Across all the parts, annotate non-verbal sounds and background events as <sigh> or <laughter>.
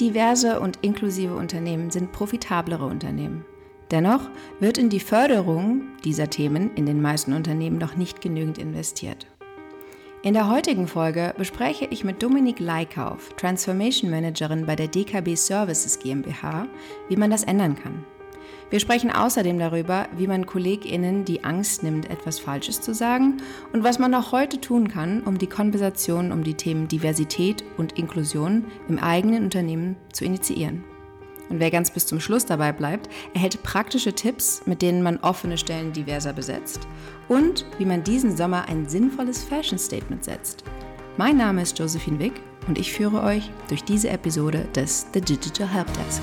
diverse und inklusive Unternehmen sind profitablere Unternehmen. Dennoch wird in die Förderung dieser Themen in den meisten Unternehmen noch nicht genügend investiert. In der heutigen Folge bespreche ich mit Dominik Leikauf, Transformation Managerin bei der DKB Services GmbH, wie man das ändern kann. Wir sprechen außerdem darüber, wie man KollegInnen die Angst nimmt, etwas Falsches zu sagen und was man auch heute tun kann, um die Konversation um die Themen Diversität und Inklusion im eigenen Unternehmen zu initiieren. Und wer ganz bis zum Schluss dabei bleibt, erhält praktische Tipps, mit denen man offene Stellen diverser besetzt und wie man diesen Sommer ein sinnvolles Fashion Statement setzt. Mein Name ist Josephine Wick und ich führe euch durch diese Episode des The Digital Helpdesk.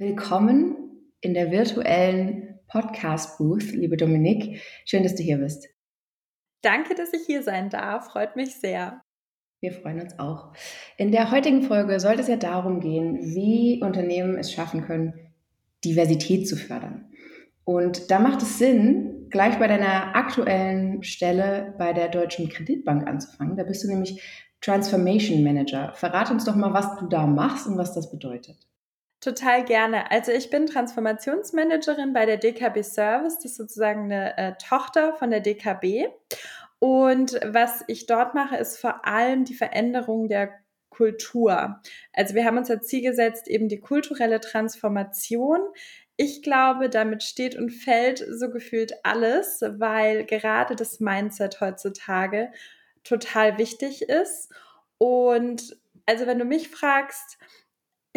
Willkommen in der virtuellen Podcast-Booth, liebe Dominik. Schön, dass du hier bist. Danke, dass ich hier sein darf. Freut mich sehr. Wir freuen uns auch. In der heutigen Folge soll es ja darum gehen, wie Unternehmen es schaffen können, Diversität zu fördern. Und da macht es Sinn, gleich bei deiner aktuellen Stelle bei der Deutschen Kreditbank anzufangen. Da bist du nämlich Transformation Manager. Verrate uns doch mal, was du da machst und was das bedeutet. Total gerne. Also ich bin Transformationsmanagerin bei der DKB Service. Das ist sozusagen eine äh, Tochter von der DKB. Und was ich dort mache, ist vor allem die Veränderung der Kultur. Also wir haben uns als Ziel gesetzt, eben die kulturelle Transformation. Ich glaube, damit steht und fällt so gefühlt alles, weil gerade das Mindset heutzutage total wichtig ist. Und also wenn du mich fragst,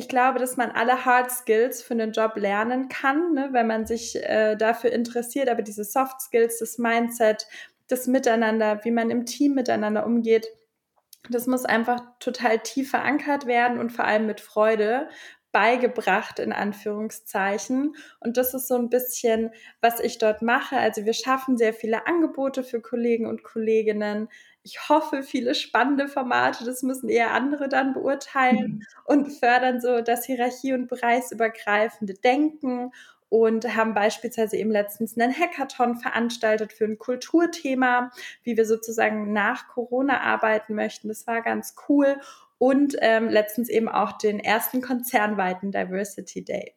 ich glaube, dass man alle Hard Skills für einen Job lernen kann, ne, wenn man sich äh, dafür interessiert. Aber diese Soft Skills, das Mindset, das Miteinander, wie man im Team miteinander umgeht, das muss einfach total tief verankert werden und vor allem mit Freude beigebracht, in Anführungszeichen. Und das ist so ein bisschen, was ich dort mache. Also wir schaffen sehr viele Angebote für Kollegen und Kolleginnen, ich hoffe, viele spannende Formate, das müssen eher andere dann beurteilen mhm. und fördern so das Hierarchie- und bereichsübergreifende Denken und haben beispielsweise eben letztens einen Hackathon veranstaltet für ein Kulturthema, wie wir sozusagen nach Corona arbeiten möchten. Das war ganz cool. Und ähm, letztens eben auch den ersten konzernweiten Diversity Day.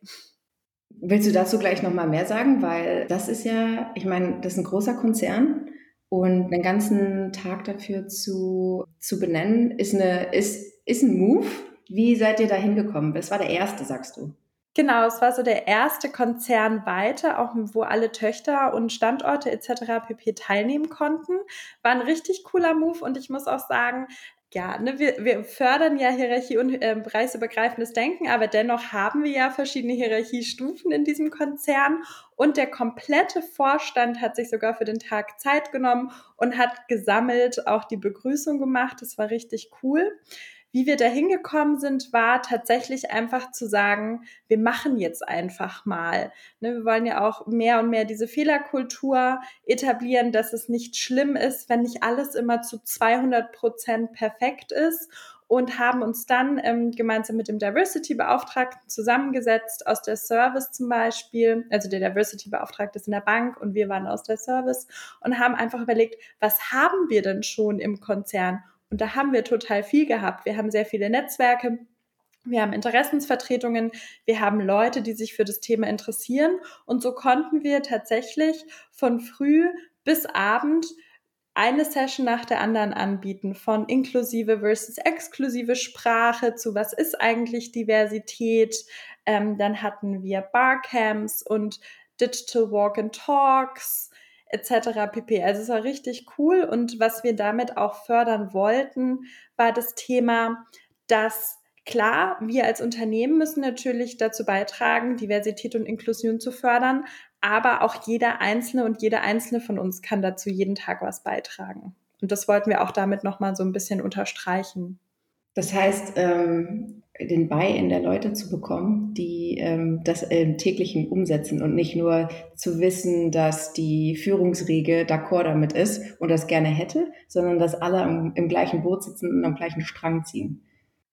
Willst du dazu gleich nochmal mehr sagen? Weil das ist ja, ich meine, das ist ein großer Konzern und einen ganzen Tag dafür zu, zu benennen, ist, eine, ist, ist ein Move. Wie seid ihr da hingekommen? Das war der erste, sagst du. Genau, es war so der erste Konzern weiter, auch wo alle Töchter und Standorte etc. pp. teilnehmen konnten. War ein richtig cooler Move und ich muss auch sagen, ja, ne, wir, wir fördern ja Hierarchie und äh, bereichsübergreifendes Denken, aber dennoch haben wir ja verschiedene Hierarchiestufen in diesem Konzern und der komplette Vorstand hat sich sogar für den Tag Zeit genommen und hat gesammelt auch die Begrüßung gemacht. Das war richtig cool. Wie wir da hingekommen sind, war tatsächlich einfach zu sagen, wir machen jetzt einfach mal. Ne, wir wollen ja auch mehr und mehr diese Fehlerkultur etablieren, dass es nicht schlimm ist, wenn nicht alles immer zu 200 Prozent perfekt ist und haben uns dann ähm, gemeinsam mit dem Diversity-Beauftragten zusammengesetzt, aus der Service zum Beispiel, also der Diversity-Beauftragte ist in der Bank und wir waren aus der Service und haben einfach überlegt, was haben wir denn schon im Konzern und da haben wir total viel gehabt. Wir haben sehr viele Netzwerke. Wir haben Interessensvertretungen, wir haben Leute, die sich für das Thema interessieren. Und so konnten wir tatsächlich von früh bis Abend eine Session nach der anderen anbieten, von inklusive versus exklusive Sprache zu was ist eigentlich Diversität. Ähm, dann hatten wir Barcamps und Digital Walk and Talks etc. pp. Also es war richtig cool und was wir damit auch fördern wollten, war das Thema, dass klar, wir als Unternehmen müssen natürlich dazu beitragen, Diversität und Inklusion zu fördern, aber auch jeder Einzelne und jede Einzelne von uns kann dazu jeden Tag was beitragen. Und das wollten wir auch damit nochmal so ein bisschen unterstreichen. Das heißt, ähm, den Buy-in der Leute zu bekommen, die ähm, das im täglichen umsetzen und nicht nur zu wissen, dass die Führungsriege d'accord damit ist und das gerne hätte, sondern dass alle im, im gleichen Boot sitzen und am gleichen Strang ziehen.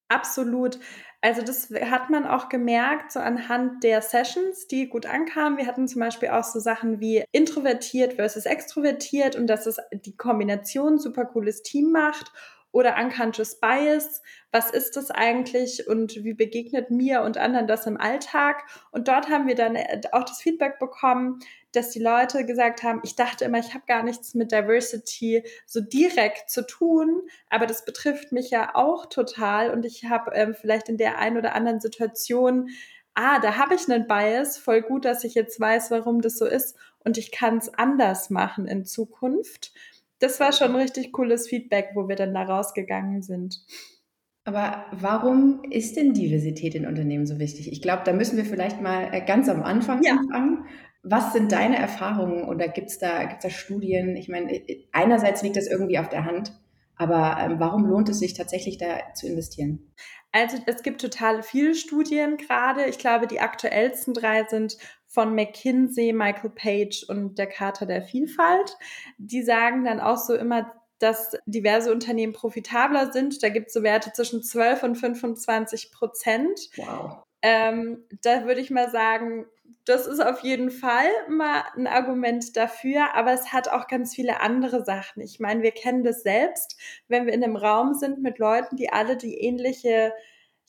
Absolut. Also das hat man auch gemerkt, so anhand der Sessions, die gut ankamen. Wir hatten zum Beispiel auch so Sachen wie introvertiert versus extrovertiert und dass es die Kombination super cooles Team macht oder Unconscious Bias. Was ist das eigentlich und wie begegnet mir und anderen das im Alltag? Und dort haben wir dann äh, auch das Feedback bekommen, dass die Leute gesagt haben, ich dachte immer, ich habe gar nichts mit Diversity so direkt zu tun, aber das betrifft mich ja auch total und ich habe ähm, vielleicht in der einen oder anderen Situation ah, da habe ich einen Bias, voll gut, dass ich jetzt weiß, warum das so ist und ich kann es anders machen in Zukunft das war schon richtig cooles Feedback, wo wir dann da rausgegangen sind. Aber warum ist denn Diversität in Unternehmen so wichtig? Ich glaube, da müssen wir vielleicht mal äh, ganz am Anfang ja. anfangen. Was sind deine Erfahrungen oder gibt es da, gibt's da Studien? Ich meine, äh, einerseits liegt das irgendwie auf der Hand, aber ähm, warum lohnt es sich tatsächlich da zu investieren? Also es gibt total viele Studien gerade. Ich glaube, die aktuellsten drei sind von McKinsey, Michael Page und der Charta der Vielfalt. Die sagen dann auch so immer, dass diverse Unternehmen profitabler sind. Da gibt es so Werte zwischen 12 und 25 Prozent. Wow. Ähm, da würde ich mal sagen, das ist auf jeden Fall mal ein Argument dafür, aber es hat auch ganz viele andere Sachen. Ich meine, wir kennen das selbst, wenn wir in einem Raum sind mit Leuten, die alle die ähnliche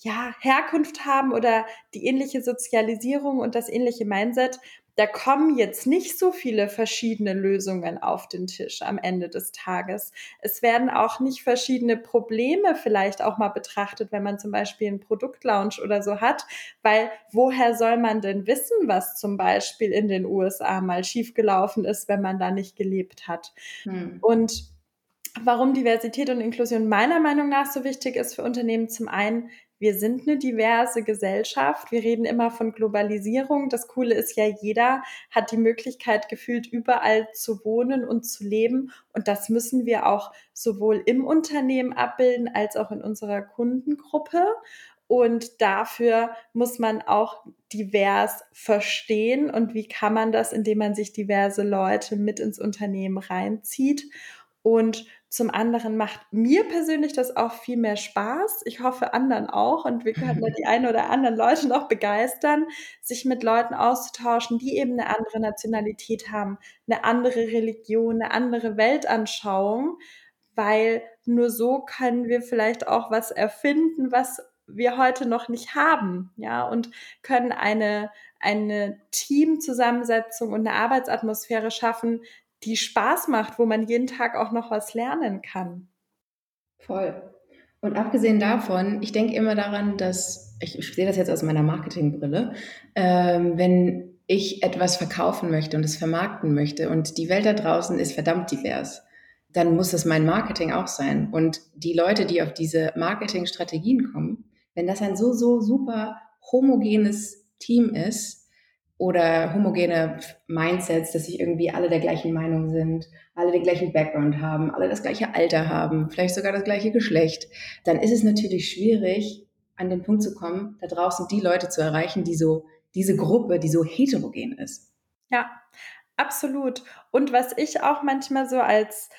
ja, Herkunft haben oder die ähnliche Sozialisierung und das ähnliche Mindset, da kommen jetzt nicht so viele verschiedene Lösungen auf den Tisch am Ende des Tages. Es werden auch nicht verschiedene Probleme vielleicht auch mal betrachtet, wenn man zum Beispiel einen Produktlaunch oder so hat, weil woher soll man denn wissen, was zum Beispiel in den USA mal schiefgelaufen ist, wenn man da nicht gelebt hat? Hm. Und Warum Diversität und Inklusion meiner Meinung nach so wichtig ist für Unternehmen, zum einen, wir sind eine diverse Gesellschaft. Wir reden immer von Globalisierung. Das Coole ist ja, jeder hat die Möglichkeit, gefühlt überall zu wohnen und zu leben. Und das müssen wir auch sowohl im Unternehmen abbilden als auch in unserer Kundengruppe. Und dafür muss man auch divers verstehen. Und wie kann man das, indem man sich diverse Leute mit ins Unternehmen reinzieht? Und zum anderen macht mir persönlich das auch viel mehr Spaß. Ich hoffe anderen auch. Und wir können <laughs> die ein oder anderen Leute noch begeistern, sich mit Leuten auszutauschen, die eben eine andere Nationalität haben, eine andere Religion, eine andere Weltanschauung, weil nur so können wir vielleicht auch was erfinden, was wir heute noch nicht haben, ja, und können eine, eine Teamzusammensetzung und eine Arbeitsatmosphäre schaffen, die Spaß macht, wo man jeden Tag auch noch was lernen kann. Voll. Und abgesehen davon, ich denke immer daran, dass, ich, sehe das jetzt aus meiner Marketingbrille, ähm, wenn ich etwas verkaufen möchte und es vermarkten möchte und die Welt da draußen ist verdammt divers, dann muss das mein Marketing auch sein. Und die Leute, die auf diese Marketingstrategien kommen, wenn das ein so, so super homogenes Team ist, oder homogene Mindsets, dass sich irgendwie alle der gleichen Meinung sind, alle den gleichen Background haben, alle das gleiche Alter haben, vielleicht sogar das gleiche Geschlecht, dann ist es natürlich schwierig, an den Punkt zu kommen, da draußen die Leute zu erreichen, die so, diese Gruppe, die so heterogen ist. Ja, absolut. Und was ich auch manchmal so als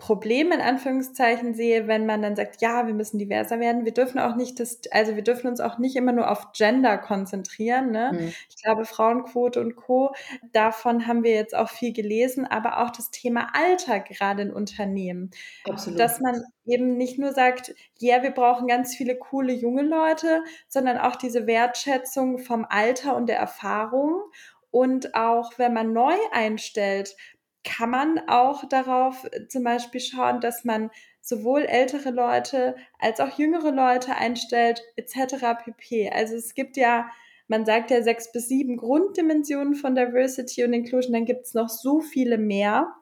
Problem in Anführungszeichen sehe, wenn man dann sagt, ja, wir müssen diverser werden. Wir dürfen auch nicht das, also wir dürfen uns auch nicht immer nur auf Gender konzentrieren. Ne? Mhm. Ich glaube, Frauenquote und Co. Davon haben wir jetzt auch viel gelesen, aber auch das Thema Alter gerade in Unternehmen. Absolut. Dass man eben nicht nur sagt, ja, yeah, wir brauchen ganz viele coole junge Leute, sondern auch diese Wertschätzung vom Alter und der Erfahrung. Und auch wenn man neu einstellt, kann man auch darauf äh, zum Beispiel schauen, dass man sowohl ältere Leute als auch jüngere Leute einstellt, etc. pp. Also es gibt ja, man sagt ja sechs bis sieben Grunddimensionen von Diversity und Inclusion, dann gibt es noch so viele mehr.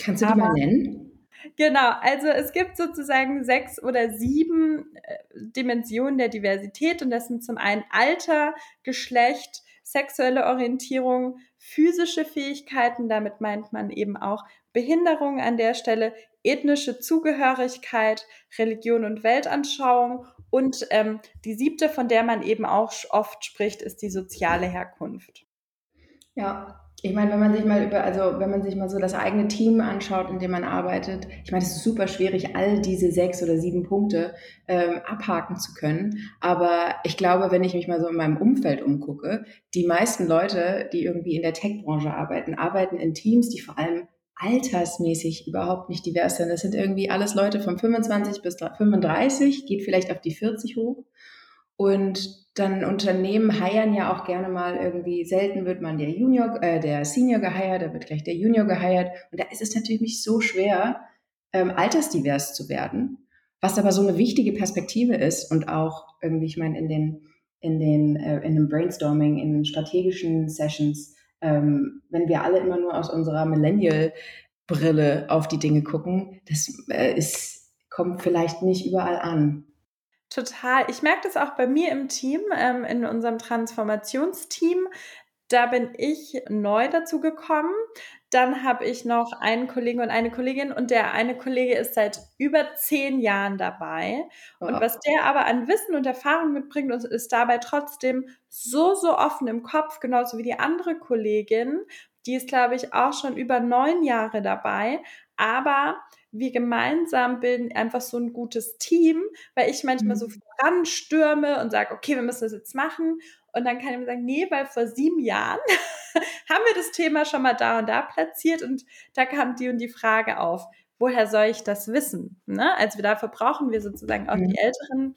Kannst du die Aber, mal nennen? Genau, also es gibt sozusagen sechs oder sieben äh, Dimensionen der Diversität und das sind zum einen Alter, Geschlecht, sexuelle Orientierung, physische Fähigkeiten, damit meint man eben auch Behinderung an der Stelle, ethnische Zugehörigkeit, Religion und Weltanschauung und ähm, die siebte, von der man eben auch oft spricht, ist die soziale Herkunft. Ja, ich meine, wenn man sich mal über, also wenn man sich mal so das eigene Team anschaut, in dem man arbeitet, ich meine, es ist super schwierig, all diese sechs oder sieben Punkte ähm, abhaken zu können. Aber ich glaube, wenn ich mich mal so in meinem Umfeld umgucke, die meisten Leute, die irgendwie in der Tech-Branche arbeiten, arbeiten in Teams, die vor allem altersmäßig überhaupt nicht divers sind. Das sind irgendwie alles Leute von 25 bis 35, geht vielleicht auf die 40 hoch. Und dann Unternehmen heiern ja auch gerne mal irgendwie, selten wird man der Junior, äh, der Senior geheiert, da wird gleich der Junior geheiert. Und da ist es natürlich nicht so schwer, ähm, altersdivers zu werden. Was aber so eine wichtige Perspektive ist und auch irgendwie, ich meine, in den, in den, äh, in dem Brainstorming, in strategischen Sessions, ähm, wenn wir alle immer nur aus unserer Millennial-Brille auf die Dinge gucken, das äh, ist, kommt vielleicht nicht überall an. Total. Ich merke das auch bei mir im Team, ähm, in unserem Transformationsteam. Da bin ich neu dazu gekommen. Dann habe ich noch einen Kollegen und eine Kollegin und der eine Kollege ist seit über zehn Jahren dabei. Und was der aber an Wissen und Erfahrung mitbringt und ist dabei trotzdem so, so offen im Kopf, genauso wie die andere Kollegin. Die ist, glaube ich, auch schon über neun Jahre dabei. Aber wir gemeinsam bilden einfach so ein gutes Team, weil ich manchmal mhm. so voranstürme und sage, okay, wir müssen das jetzt machen. Und dann kann ich mir sagen, nee, weil vor sieben Jahren <laughs> haben wir das Thema schon mal da und da platziert und da kam die und die Frage auf, woher soll ich das wissen? Ne? Also dafür brauchen wir sozusagen auch mhm. die älteren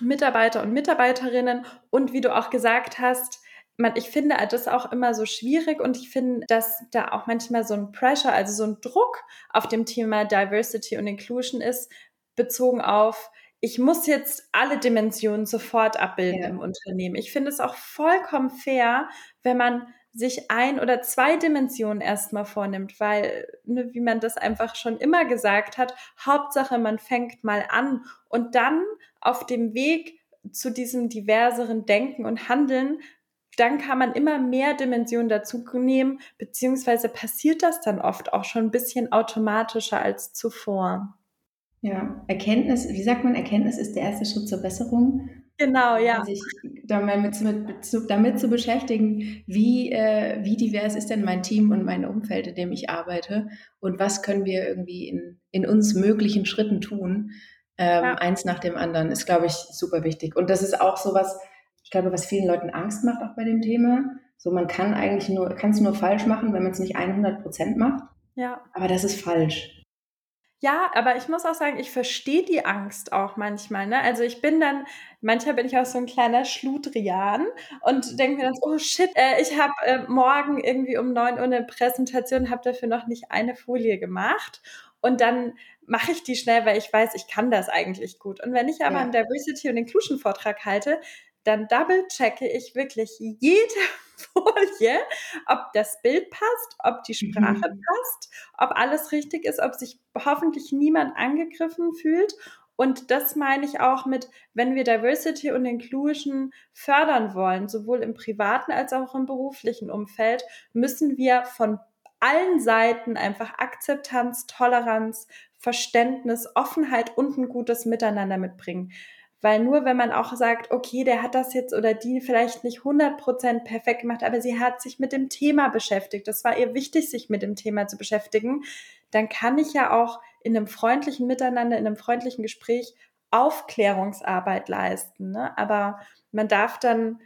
Mitarbeiter und Mitarbeiterinnen. Und wie du auch gesagt hast, man, ich finde das auch immer so schwierig und ich finde, dass da auch manchmal so ein Pressure, also so ein Druck auf dem Thema Diversity und Inclusion ist, bezogen auf, ich muss jetzt alle Dimensionen sofort abbilden ja. im Unternehmen. Ich finde es auch vollkommen fair, wenn man sich ein oder zwei Dimensionen erstmal vornimmt, weil, ne, wie man das einfach schon immer gesagt hat, Hauptsache man fängt mal an und dann auf dem Weg zu diesem diverseren Denken und Handeln dann kann man immer mehr Dimensionen dazu nehmen, beziehungsweise passiert das dann oft auch schon ein bisschen automatischer als zuvor. Ja, Erkenntnis, wie sagt man, Erkenntnis ist der erste Schritt zur Besserung. Genau, ja. Sich damit, mit, damit zu beschäftigen, wie, äh, wie divers ist denn mein Team und mein Umfeld, in dem ich arbeite und was können wir irgendwie in, in uns möglichen Schritten tun. Ähm, ja. Eins nach dem anderen ist, glaube ich, super wichtig. Und das ist auch sowas, ich glaube, was vielen Leuten Angst macht auch bei dem Thema. So, man kann eigentlich nur, kann es nur falsch machen, wenn man es nicht 100 Prozent macht. Ja. Aber das ist falsch. Ja, aber ich muss auch sagen, ich verstehe die Angst auch manchmal. Ne? Also ich bin dann, manchmal bin ich auch so ein kleiner Schludrian und denke mir dann, oh shit, äh, ich habe äh, morgen irgendwie um neun Uhr eine Präsentation, habe dafür noch nicht eine Folie gemacht. Und dann mache ich die schnell, weil ich weiß, ich kann das eigentlich gut. Und wenn ich aber ja. einen Diversity und Inclusion Vortrag halte, dann double-checke ich wirklich jede <laughs> Folie, ob das Bild passt, ob die Sprache mhm. passt, ob alles richtig ist, ob sich hoffentlich niemand angegriffen fühlt. Und das meine ich auch mit, wenn wir Diversity und Inclusion fördern wollen, sowohl im privaten als auch im beruflichen Umfeld, müssen wir von allen Seiten einfach Akzeptanz, Toleranz, Verständnis, Offenheit und ein gutes Miteinander mitbringen. Weil nur wenn man auch sagt, okay, der hat das jetzt oder die vielleicht nicht 100% perfekt gemacht, aber sie hat sich mit dem Thema beschäftigt, das war ihr wichtig, sich mit dem Thema zu beschäftigen, dann kann ich ja auch in einem freundlichen Miteinander, in einem freundlichen Gespräch Aufklärungsarbeit leisten. Ne? Aber man darf dann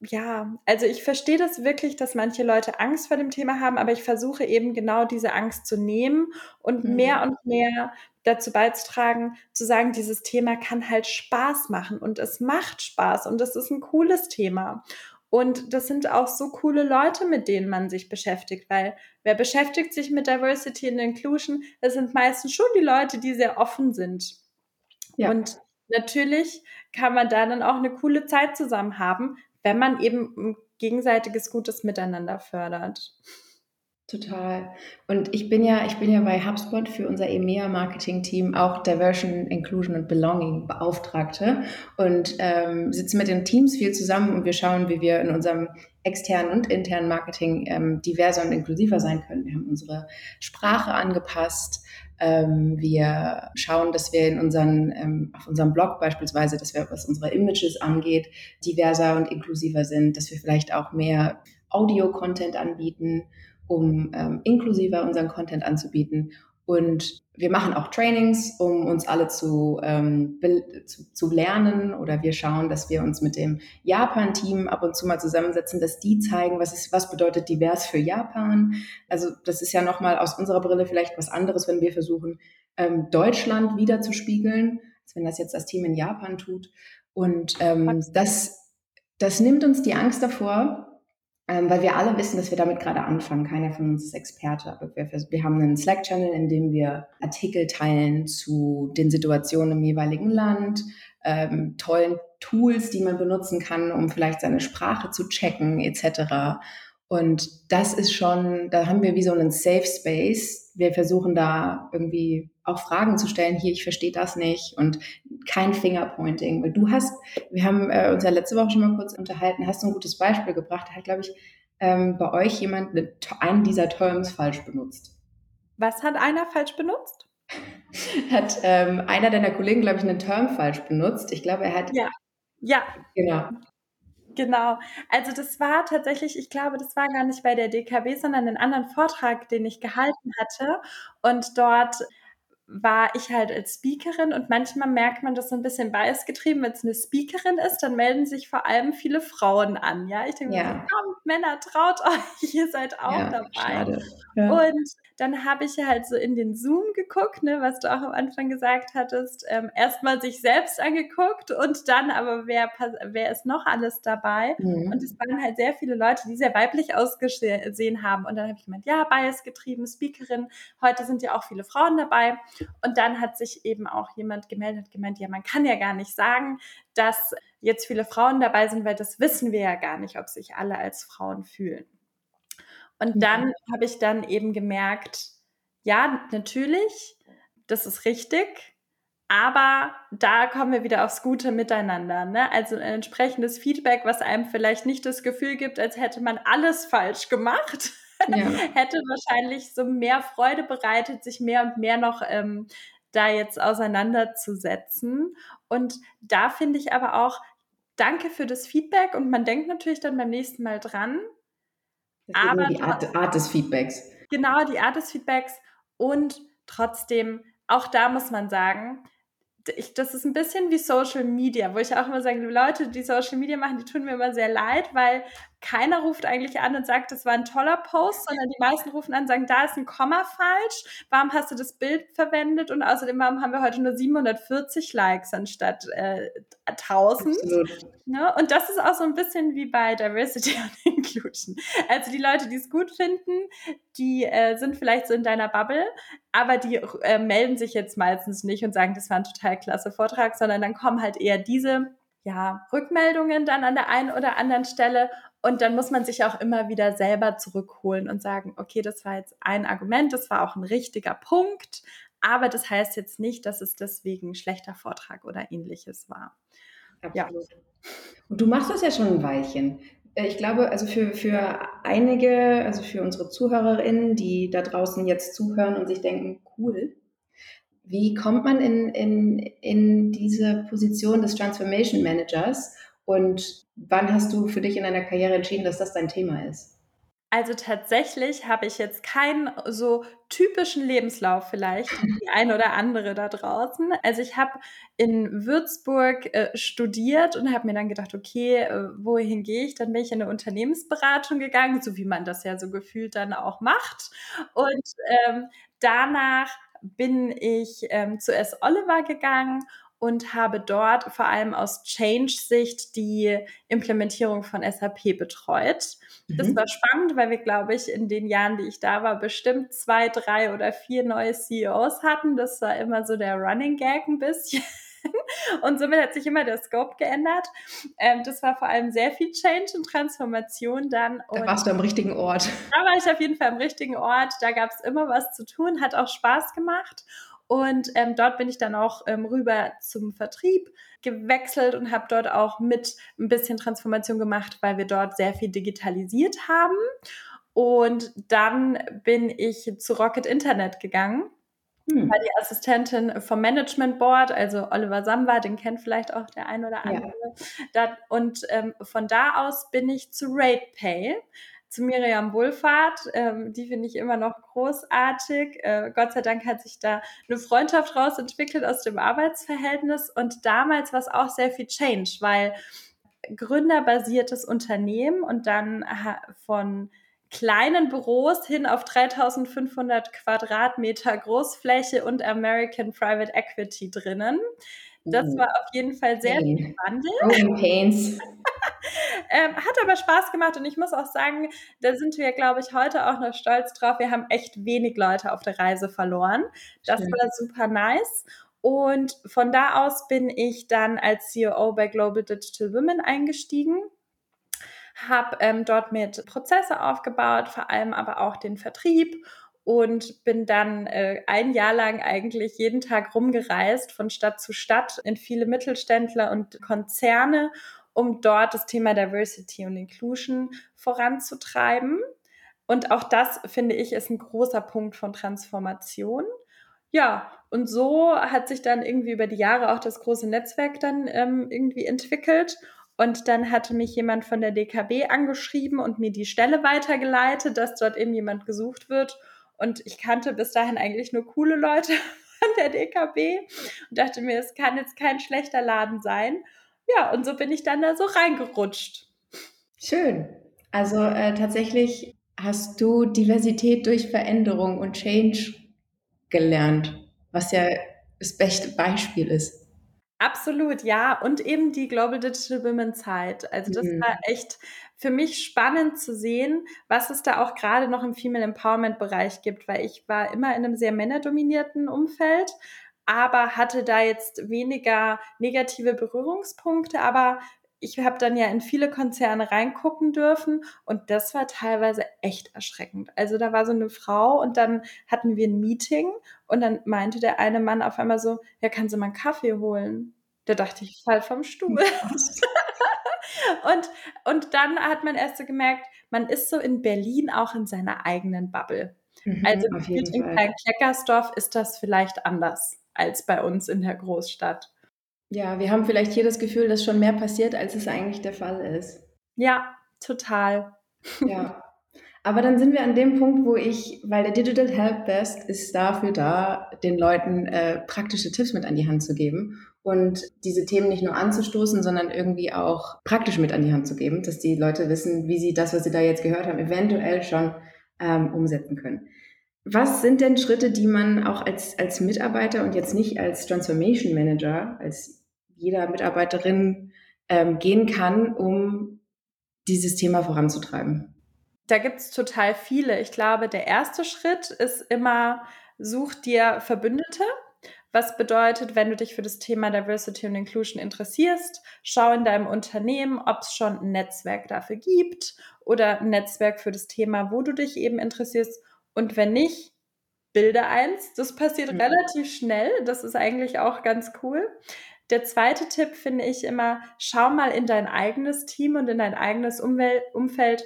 ja, also ich verstehe das wirklich, dass manche Leute Angst vor dem Thema haben, aber ich versuche eben genau diese Angst zu nehmen und mhm. mehr und mehr dazu beizutragen, zu sagen, dieses Thema kann halt Spaß machen und es macht Spaß und es ist ein cooles Thema. Und das sind auch so coole Leute, mit denen man sich beschäftigt, weil wer beschäftigt sich mit Diversity and Inclusion? Das sind meistens schon die Leute, die sehr offen sind. Ja. Und natürlich kann man da dann auch eine coole Zeit zusammen haben, wenn man eben ein gegenseitiges gutes Miteinander fördert. Total. Und ich bin ja, ich bin ja bei HubSpot für unser EMEA-Marketing-Team auch Diversion, Inclusion und Belonging Beauftragte und ähm, sitzen mit den Teams viel zusammen und wir schauen, wie wir in unserem externen und internen Marketing ähm, diverser und inklusiver sein können. Wir haben unsere Sprache angepasst. Ähm, wir schauen, dass wir in unseren, ähm, auf unserem Blog beispielsweise, dass wir, was unsere Images angeht, diverser und inklusiver sind, dass wir vielleicht auch mehr Audio-Content anbieten um ähm, inklusiver unseren Content anzubieten. Und wir machen auch Trainings, um uns alle zu, ähm, zu, zu, lernen. Oder wir schauen, dass wir uns mit dem Japan-Team ab und zu mal zusammensetzen, dass die zeigen, was, ist, was bedeutet divers für Japan. Also das ist ja nochmal aus unserer Brille vielleicht was anderes, wenn wir versuchen, ähm, Deutschland wiederzuspiegeln, als wenn das jetzt das Team in Japan tut. Und ähm, das, das nimmt uns die Angst davor, weil wir alle wissen, dass wir damit gerade anfangen. Keiner von uns ist Experte. Aber wir, wir haben einen Slack-Channel, in dem wir Artikel teilen zu den Situationen im jeweiligen Land, ähm, tollen Tools, die man benutzen kann, um vielleicht seine Sprache zu checken, etc. Und das ist schon, da haben wir wie so einen Safe Space. Wir versuchen da irgendwie auch Fragen zu stellen. Hier, ich verstehe das nicht und kein Fingerpointing. Weil du hast, wir haben äh, uns ja letzte Woche schon mal kurz unterhalten, hast du ein gutes Beispiel gebracht. Da hat, glaube ich, ähm, bei euch jemand eine, einen dieser Terms falsch benutzt. Was hat einer falsch benutzt? <laughs> hat ähm, einer deiner Kollegen, glaube ich, einen Term falsch benutzt. Ich glaube, er hat. Ja. Ja. Genau. Genau. Also das war tatsächlich, ich glaube, das war gar nicht bei der DKW, sondern einen anderen Vortrag, den ich gehalten hatte. Und dort war ich halt als Speakerin und manchmal merkt man das so ein bisschen biasgetrieben, wenn es eine Speakerin ist, dann melden sich vor allem viele Frauen an. Ja, ich denke ja. mir so, kommt, Männer, traut <laughs> euch, ihr seid auch ja, dabei. Ja. Und dann habe ich halt so in den Zoom geguckt, ne, was du auch am Anfang gesagt hattest, ähm, erstmal sich selbst angeguckt und dann aber, wer, wer ist noch alles dabei? Mhm. Und es waren halt sehr viele Leute, die sehr weiblich ausgesehen haben. Und dann habe ich gemeint, ja, biasgetrieben, Speakerin, heute sind ja auch viele Frauen dabei. Und dann hat sich eben auch jemand gemeldet, gemeint, ja, man kann ja gar nicht sagen, dass jetzt viele Frauen dabei sind, weil das wissen wir ja gar nicht, ob sich alle als Frauen fühlen. Und dann ja. habe ich dann eben gemerkt, ja, natürlich, das ist richtig, aber da kommen wir wieder aufs gute Miteinander. Ne? Also ein entsprechendes Feedback, was einem vielleicht nicht das Gefühl gibt, als hätte man alles falsch gemacht, ja. <laughs> hätte wahrscheinlich so mehr Freude bereitet, sich mehr und mehr noch ähm, da jetzt auseinanderzusetzen. Und da finde ich aber auch, danke für das Feedback und man denkt natürlich dann beim nächsten Mal dran. aber die Art, Art des Feedbacks. Genau, die Art des Feedbacks und trotzdem, auch da muss man sagen, ich, das ist ein bisschen wie Social Media, wo ich auch immer sage, Leute, die Social Media machen, die tun mir immer sehr leid, weil keiner ruft eigentlich an und sagt, das war ein toller Post, sondern die meisten rufen an und sagen, da ist ein Komma falsch, warum hast du das Bild verwendet und außerdem warum haben wir heute nur 740 Likes anstatt äh, 1000. Ne? Und das ist auch so ein bisschen wie bei Diversity <laughs> und Inclusion. Also die Leute, die es gut finden, die äh, sind vielleicht so in deiner Bubble, aber die äh, melden sich jetzt meistens nicht und sagen, das war ein total klasse Vortrag, sondern dann kommen halt eher diese ja, Rückmeldungen dann an der einen oder anderen Stelle und dann muss man sich auch immer wieder selber zurückholen und sagen, okay, das war jetzt ein Argument, das war auch ein richtiger Punkt, aber das heißt jetzt nicht, dass es deswegen ein schlechter Vortrag oder ähnliches war. Absolut. Ja. Und du machst das ja schon ein Weilchen. Äh, ich glaube, also für, für einige, also für unsere ZuhörerInnen, die da draußen jetzt zuhören und sich denken, cool, wie kommt man in, in, in diese Position des Transformation Managers und wann hast du für dich in deiner Karriere entschieden, dass das dein Thema ist? Also tatsächlich habe ich jetzt keinen so typischen Lebenslauf vielleicht, die eine oder andere da draußen. Also ich habe in Würzburg äh, studiert und habe mir dann gedacht, okay, äh, wohin gehe ich? Dann bin ich in eine Unternehmensberatung gegangen, so wie man das ja so gefühlt dann auch macht. Und ähm, danach bin ich ähm, zu S. Oliver gegangen und habe dort vor allem aus Change-Sicht die Implementierung von SAP betreut. Mhm. Das war spannend, weil wir, glaube ich, in den Jahren, die ich da war, bestimmt zwei, drei oder vier neue CEOs hatten. Das war immer so der Running Gag ein bisschen. <laughs> Und somit hat sich immer der Scope geändert. Ähm, das war vor allem sehr viel Change und Transformation dann. Da warst du am richtigen Ort. Da war ich auf jeden Fall am richtigen Ort. Da gab es immer was zu tun, hat auch Spaß gemacht. Und ähm, dort bin ich dann auch ähm, rüber zum Vertrieb gewechselt und habe dort auch mit ein bisschen Transformation gemacht, weil wir dort sehr viel digitalisiert haben. Und dann bin ich zu Rocket Internet gegangen. Hm. War die Assistentin vom Management Board, also Oliver Samba, den kennt vielleicht auch der ein oder andere. Ja. und ähm, von da aus bin ich zu RatePay zu Miriam Wohlfahrt. Ähm, die finde ich immer noch großartig. Äh, Gott sei Dank hat sich da eine Freundschaft rausentwickelt aus dem Arbeitsverhältnis. Und damals war es auch sehr viel Change, weil gründerbasiertes Unternehmen und dann von kleinen Büros hin auf 3500 Quadratmeter Großfläche und American Private Equity drinnen. Das uh. war auf jeden Fall sehr viel Wandel. Growing Pains. Ähm, hat aber Spaß gemacht und ich muss auch sagen, da sind wir, glaube ich, heute auch noch stolz drauf. Wir haben echt wenig Leute auf der Reise verloren. Das Stimmt. war super nice. Und von da aus bin ich dann als CEO bei Global Digital Women eingestiegen habe ähm, dort mit Prozesse aufgebaut, vor allem aber auch den Vertrieb und bin dann äh, ein Jahr lang eigentlich jeden Tag rumgereist von Stadt zu Stadt in viele Mittelständler und Konzerne, um dort das Thema Diversity und Inclusion voranzutreiben. Und auch das, finde ich, ist ein großer Punkt von Transformation. Ja, und so hat sich dann irgendwie über die Jahre auch das große Netzwerk dann ähm, irgendwie entwickelt. Und dann hatte mich jemand von der DKB angeschrieben und mir die Stelle weitergeleitet, dass dort eben jemand gesucht wird. Und ich kannte bis dahin eigentlich nur coole Leute <laughs> von der DKB und dachte mir, es kann jetzt kein schlechter Laden sein. Ja, und so bin ich dann da so reingerutscht. Schön. Also äh, tatsächlich hast du Diversität durch Veränderung und Change gelernt, was ja das beste Beispiel ist. Absolut, ja. Und eben die Global Digital Women Zeit. Also das mhm. war echt für mich spannend zu sehen, was es da auch gerade noch im Female Empowerment Bereich gibt, weil ich war immer in einem sehr männerdominierten Umfeld, aber hatte da jetzt weniger negative Berührungspunkte, aber ich habe dann ja in viele Konzerne reingucken dürfen und das war teilweise echt erschreckend. Also da war so eine Frau und dann hatten wir ein Meeting und dann meinte der eine Mann auf einmal so, ja, kann sie mal einen Kaffee holen? Da dachte ich, ich fall vom Stuhl. <laughs> und, und dann hat man erst so gemerkt, man ist so in Berlin auch in seiner eigenen Bubble. Mhm, also in Klein-Kleckersdorf ist das vielleicht anders als bei uns in der Großstadt. Ja, wir haben vielleicht hier das Gefühl, dass schon mehr passiert, als es eigentlich der Fall ist. Ja, total. Ja. Aber dann sind wir an dem Punkt, wo ich, weil der Digital Help Desk ist dafür da, den Leuten äh, praktische Tipps mit an die Hand zu geben und diese Themen nicht nur anzustoßen, sondern irgendwie auch praktisch mit an die Hand zu geben, dass die Leute wissen, wie sie das, was sie da jetzt gehört haben, eventuell schon ähm, umsetzen können. Was sind denn Schritte, die man auch als, als Mitarbeiter und jetzt nicht als Transformation Manager, als jeder Mitarbeiterin ähm, gehen kann, um dieses Thema voranzutreiben? Da gibt es total viele. Ich glaube, der erste Schritt ist immer, such dir Verbündete. Was bedeutet, wenn du dich für das Thema Diversity und Inclusion interessierst, schau in deinem Unternehmen, ob es schon ein Netzwerk dafür gibt oder ein Netzwerk für das Thema, wo du dich eben interessierst. Und wenn nicht, bilde eins. Das passiert mhm. relativ schnell. Das ist eigentlich auch ganz cool. Der zweite Tipp finde ich immer, schau mal in dein eigenes Team und in dein eigenes Umwelt Umfeld,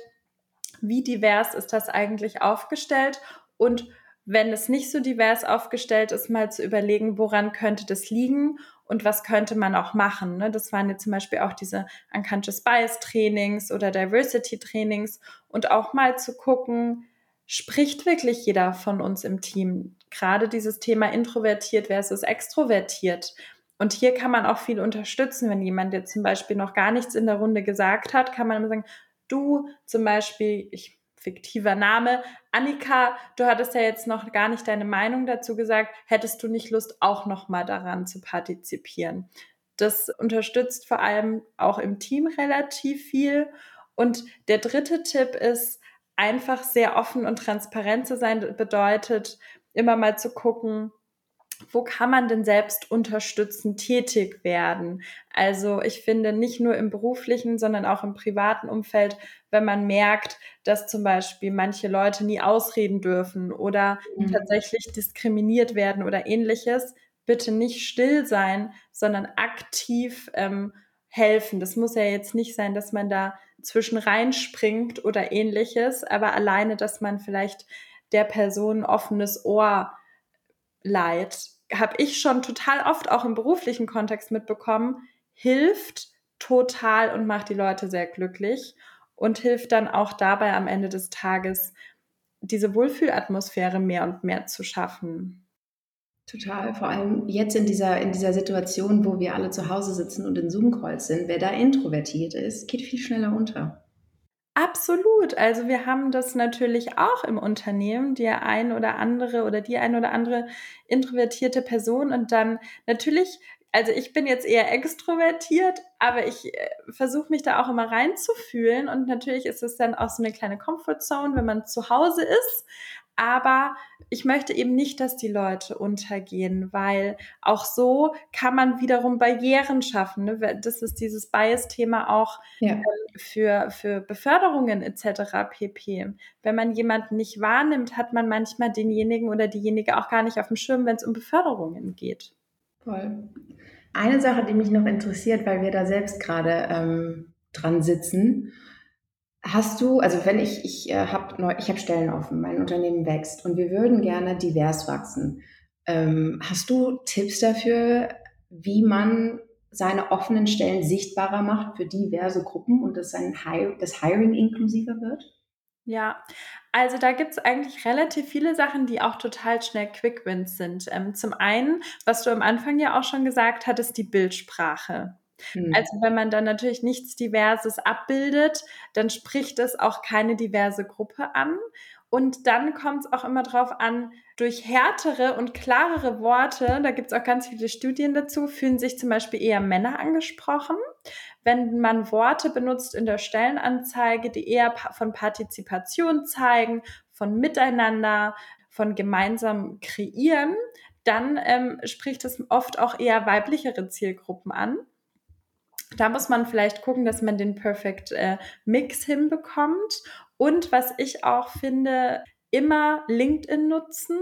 wie divers ist das eigentlich aufgestellt und wenn es nicht so divers aufgestellt ist, mal zu überlegen, woran könnte das liegen und was könnte man auch machen. Ne? Das waren jetzt zum Beispiel auch diese Unconscious Bias Trainings oder Diversity Trainings und auch mal zu gucken, spricht wirklich jeder von uns im Team? Gerade dieses Thema introvertiert versus extrovertiert. Und hier kann man auch viel unterstützen, wenn jemand jetzt zum Beispiel noch gar nichts in der Runde gesagt hat, kann man sagen, du zum Beispiel, ich fiktiver Name. Annika, du hattest ja jetzt noch gar nicht deine Meinung dazu gesagt. Hättest du nicht Lust, auch noch mal daran zu partizipieren? Das unterstützt vor allem auch im Team relativ viel. Und der dritte Tipp ist, einfach sehr offen und transparent zu sein, bedeutet immer mal zu gucken, wo kann man denn selbst unterstützend tätig werden? Also ich finde nicht nur im beruflichen, sondern auch im privaten Umfeld, wenn man merkt, dass zum Beispiel manche Leute nie ausreden dürfen oder mhm. tatsächlich diskriminiert werden oder ähnliches, bitte nicht still sein, sondern aktiv ähm, helfen. Das muss ja jetzt nicht sein, dass man da zwischen reinspringt oder ähnliches, aber alleine, dass man vielleicht der Person offenes Ohr leiht, habe ich schon total oft auch im beruflichen Kontext mitbekommen, hilft total und macht die Leute sehr glücklich und hilft dann auch dabei am Ende des Tages diese Wohlfühlatmosphäre mehr und mehr zu schaffen. Total, vor allem jetzt in dieser, in dieser Situation, wo wir alle zu Hause sitzen und in Zoom-Calls sind, wer da introvertiert ist, geht viel schneller unter. Absolut. Also wir haben das natürlich auch im Unternehmen, der ein oder andere oder die ein oder andere introvertierte Person und dann natürlich, also ich bin jetzt eher extrovertiert, aber ich äh, versuche mich da auch immer reinzufühlen und natürlich ist es dann auch so eine kleine Comfortzone, wenn man zu Hause ist. Aber ich möchte eben nicht, dass die Leute untergehen, weil auch so kann man wiederum Barrieren schaffen. Ne? Das ist dieses Bias-Thema auch ja. ähm, für, für Beförderungen etc. pp. Wenn man jemanden nicht wahrnimmt, hat man manchmal denjenigen oder diejenige auch gar nicht auf dem Schirm, wenn es um Beförderungen geht. Voll. Eine Sache, die mich noch interessiert, weil wir da selbst gerade ähm, dran sitzen Hast du, also wenn ich, ich äh, habe ich hab Stellen offen, mein Unternehmen wächst und wir würden gerne divers wachsen. Ähm, hast du Tipps dafür, wie man seine offenen Stellen sichtbarer macht für diverse Gruppen und dass ein Hi das Hiring inklusiver wird? Ja, also da gibt's eigentlich relativ viele Sachen, die auch total schnell Quick Wins sind. Ähm, zum einen, was du am Anfang ja auch schon gesagt hattest, die Bildsprache. Mhm. Also wenn man dann natürlich nichts Diverses abbildet, dann spricht es auch keine diverse Gruppe an. Und dann kommt es auch immer darauf an, durch härtere und klarere Worte, da gibt es auch ganz viele Studien dazu, fühlen sich zum Beispiel eher Männer angesprochen. Wenn man Worte benutzt in der Stellenanzeige, die eher von Partizipation zeigen, von Miteinander, von gemeinsam kreieren, dann ähm, spricht es oft auch eher weiblichere Zielgruppen an da muss man vielleicht gucken, dass man den Perfect äh, Mix hinbekommt. Und was ich auch finde, immer LinkedIn nutzen.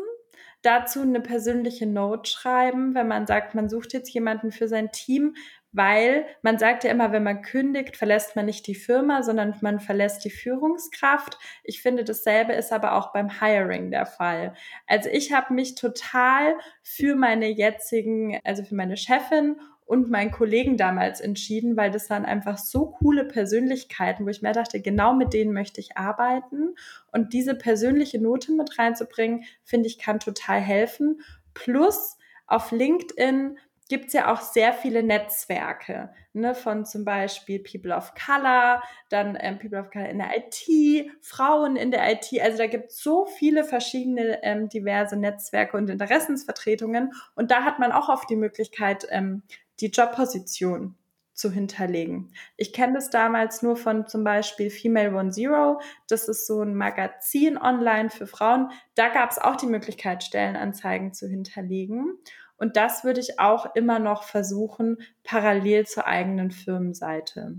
Dazu eine persönliche Note schreiben, wenn man sagt, man sucht jetzt jemanden für sein Team, weil man sagt ja immer, wenn man kündigt, verlässt man nicht die Firma, sondern man verlässt die Führungskraft. Ich finde, dasselbe ist aber auch beim Hiring der Fall. Also ich habe mich total für meine jetzigen, also für meine Chefin und meinen Kollegen damals entschieden, weil das waren einfach so coole Persönlichkeiten, wo ich mir dachte, genau mit denen möchte ich arbeiten. Und diese persönliche Note mit reinzubringen, finde ich, kann total helfen. Plus auf LinkedIn gibt es ja auch sehr viele Netzwerke, ne, von zum Beispiel People of Color, dann ähm, People of Color in der IT, Frauen in der IT. Also da gibt es so viele verschiedene ähm, diverse Netzwerke und Interessensvertretungen. Und da hat man auch oft die Möglichkeit, ähm, die Jobposition zu hinterlegen. Ich kenne das damals nur von zum Beispiel Female One Zero. Das ist so ein Magazin online für Frauen. Da gab es auch die Möglichkeit, Stellenanzeigen zu hinterlegen. Und das würde ich auch immer noch versuchen, parallel zur eigenen Firmenseite.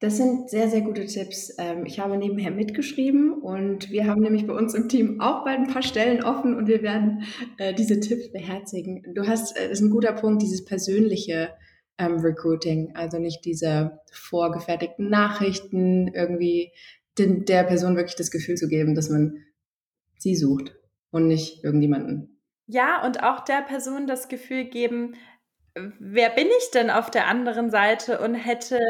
Das sind sehr, sehr gute Tipps. Ähm, ich habe nebenher mitgeschrieben und wir haben nämlich bei uns im Team auch bald ein paar Stellen offen und wir werden äh, diese Tipps beherzigen. Du hast, äh, das ist ein guter Punkt, dieses persönliche ähm, Recruiting, also nicht diese vorgefertigten Nachrichten, irgendwie der Person wirklich das Gefühl zu geben, dass man sie sucht und nicht irgendjemanden. Ja, und auch der Person das Gefühl geben, wer bin ich denn auf der anderen Seite und hätte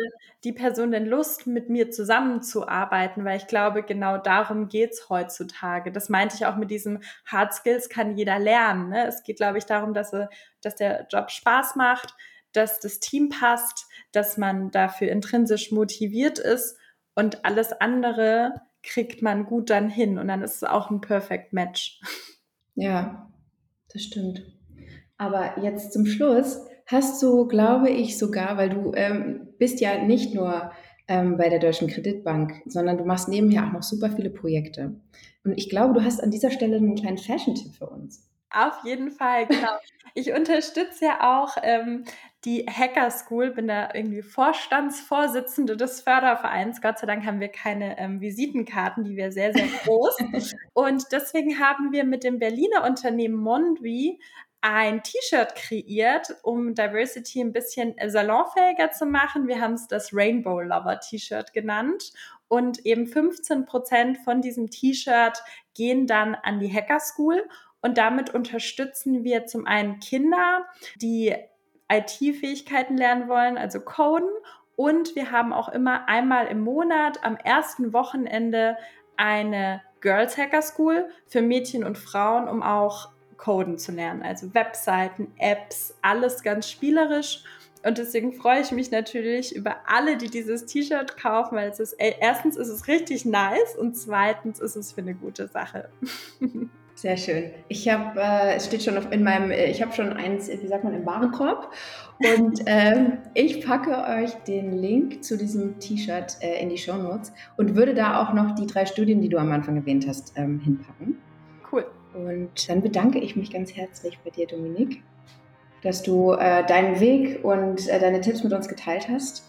die Person denn Lust, mit mir zusammenzuarbeiten? Weil ich glaube, genau darum geht's heutzutage. Das meinte ich auch mit diesem Hard Skills kann jeder lernen. Ne? Es geht, glaube ich, darum, dass, dass der Job Spaß macht, dass das Team passt, dass man dafür intrinsisch motiviert ist und alles andere kriegt man gut dann hin und dann ist es auch ein Perfect Match. Ja, das stimmt. Aber jetzt zum Schluss hast du, glaube ich, sogar, weil du ähm, bist ja nicht nur ähm, bei der Deutschen Kreditbank, sondern du machst nebenher auch noch super viele Projekte. Und ich glaube, du hast an dieser Stelle einen kleinen Fashion-Tipp für uns. Auf jeden Fall, genau. <laughs> Ich unterstütze ja auch ähm, die Hacker School, bin da irgendwie Vorstandsvorsitzende des Fördervereins. Gott sei Dank haben wir keine ähm, Visitenkarten, die wäre sehr, sehr groß. <laughs> Und deswegen haben wir mit dem Berliner Unternehmen Mondui ein T-Shirt kreiert, um Diversity ein bisschen salonfähiger zu machen. Wir haben es das Rainbow Lover T-Shirt genannt. Und eben 15 Prozent von diesem T-Shirt gehen dann an die Hacker School. Und damit unterstützen wir zum einen Kinder, die IT-Fähigkeiten lernen wollen, also Coden. Und wir haben auch immer einmal im Monat am ersten Wochenende eine Girls Hacker School für Mädchen und Frauen, um auch Coden zu lernen. Also Webseiten, Apps, alles ganz spielerisch. Und deswegen freue ich mich natürlich über alle, die dieses T-Shirt kaufen, weil es ist, erstens ist es richtig nice und zweitens ist es für eine gute Sache. <laughs> Sehr schön. Ich habe, äh, es steht schon auf, in meinem, äh, ich habe schon eins, wie sagt man, im Warenkorb. Und <laughs> ähm, ich packe euch den Link zu diesem T-Shirt äh, in die Show Notes und würde da auch noch die drei Studien, die du am Anfang erwähnt hast, ähm, hinpacken. Und dann bedanke ich mich ganz herzlich bei dir, Dominik, dass du äh, deinen Weg und äh, deine Tipps mit uns geteilt hast.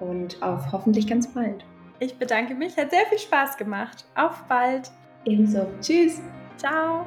Und auf hoffentlich ganz bald. Ich bedanke mich, hat sehr viel Spaß gemacht. Auf bald. Ebenso. Tschüss. Ciao.